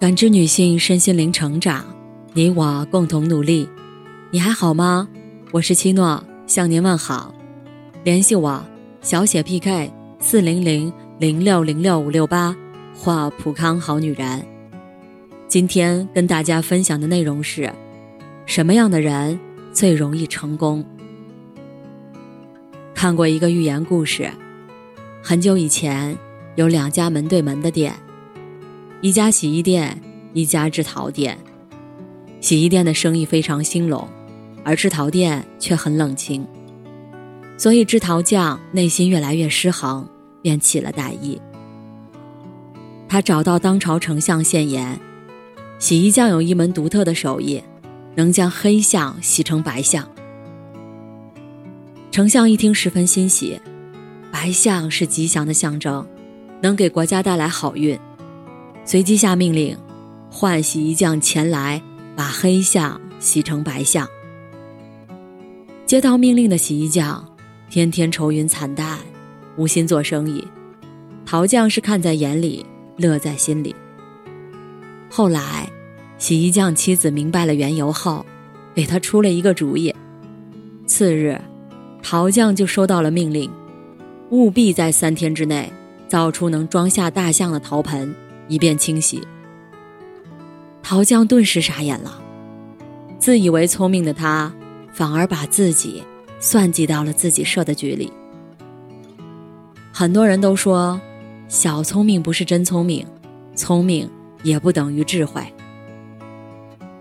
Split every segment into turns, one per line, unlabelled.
感知女性身心灵成长，你我共同努力。你还好吗？我是七诺，向您问好。联系我，小写 PK 四零零零六零六五六八或普康好女人。今天跟大家分享的内容是：什么样的人最容易成功？看过一个寓言故事，很久以前有两家门对门的店。一家洗衣店，一家制陶店。洗衣店的生意非常兴隆，而制陶店却很冷清。所以制陶匠内心越来越失衡，便起了歹意。他找到当朝丞相献言：洗衣匠有一门独特的手艺，能将黑象洗成白象。丞相一听十分欣喜，白象是吉祥的象征，能给国家带来好运。随即下命令，唤洗衣匠前来，把黑象洗成白象。接到命令的洗衣匠，天天愁云惨淡，无心做生意。陶匠是看在眼里，乐在心里。后来，洗衣匠妻子明白了缘由后，给他出了一个主意。次日，陶匠就收到了命令，务必在三天之内造出能装下大象的陶盆。一遍清洗。陶匠顿时傻眼了，自以为聪明的他，反而把自己算计到了自己设的局里。很多人都说，小聪明不是真聪明，聪明也不等于智慧。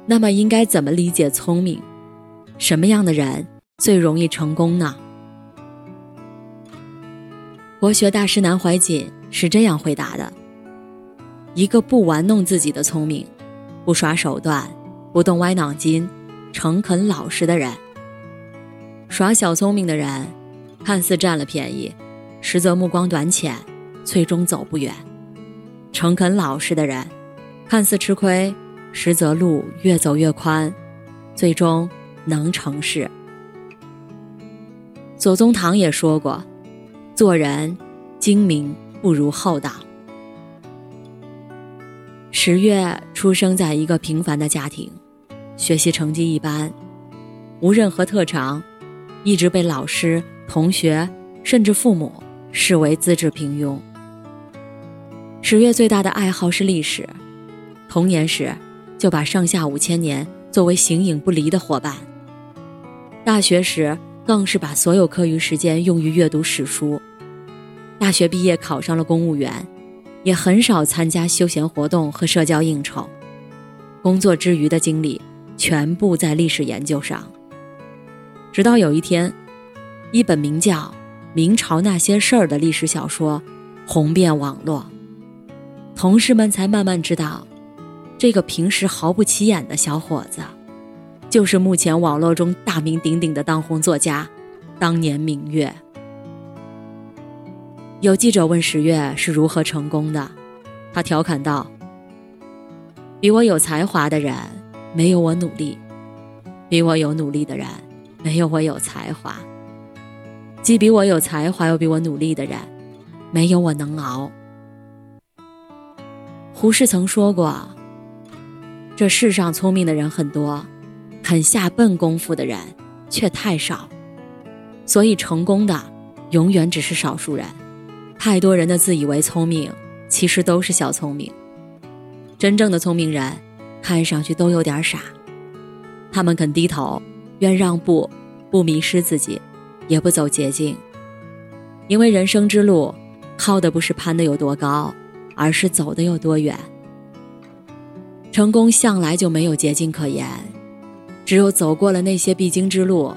那么，应该怎么理解聪明？什么样的人最容易成功呢？国学大师南怀瑾是这样回答的。一个不玩弄自己的聪明，不耍手段，不动歪脑筋，诚恳老实的人。耍小聪明的人，看似占了便宜，实则目光短浅，最终走不远；诚恳老实的人，看似吃亏，实则路越走越宽，最终能成事。左宗棠也说过：“做人精明不如厚道。”十月出生在一个平凡的家庭，学习成绩一般，无任何特长，一直被老师、同学甚至父母视为资质平庸。十月最大的爱好是历史，童年时就把上下五千年作为形影不离的伙伴。大学时更是把所有课余时间用于阅读史书。大学毕业考上了公务员。也很少参加休闲活动和社交应酬，工作之余的精力全部在历史研究上。直到有一天，一本名叫《明朝那些事儿》的历史小说红遍网络，同事们才慢慢知道，这个平时毫不起眼的小伙子，就是目前网络中大名鼎鼎的当红作家，当年明月。有记者问十月是如何成功的，他调侃道：“比我有才华的人没有我努力，比我有努力的人没有我有才华，既比我有才华又比我努力的人，没有我能熬。”胡适曾说过：“这世上聪明的人很多，肯下笨功夫的人却太少，所以成功的永远只是少数人。”太多人的自以为聪明，其实都是小聪明。真正的聪明人，看上去都有点傻。他们肯低头，愿让步，不迷失自己，也不走捷径。因为人生之路，靠的不是攀得有多高，而是走得有多远。成功向来就没有捷径可言，只有走过了那些必经之路，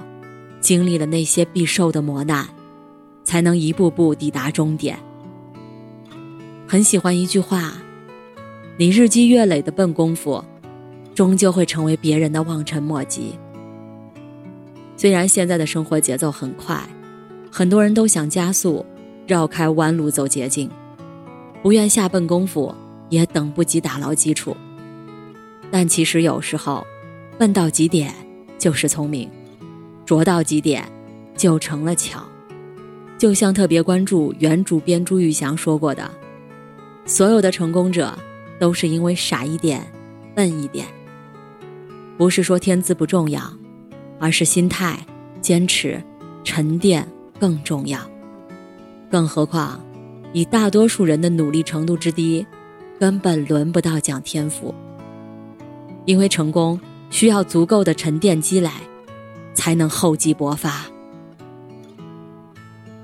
经历了那些必受的磨难。才能一步步抵达终点。很喜欢一句话：“你日积月累的笨功夫，终究会成为别人的望尘莫及。”虽然现在的生活节奏很快，很多人都想加速，绕开弯路走捷径，不愿下笨功夫，也等不及打牢基础。但其实有时候，笨到极点就是聪明，拙到极点就成了巧。就像特别关注原主编朱玉祥说过的，所有的成功者，都是因为傻一点、笨一点。不是说天资不重要，而是心态、坚持、沉淀更重要。更何况，以大多数人的努力程度之低，根本轮不到讲天赋。因为成功需要足够的沉淀积累，才能厚积薄发。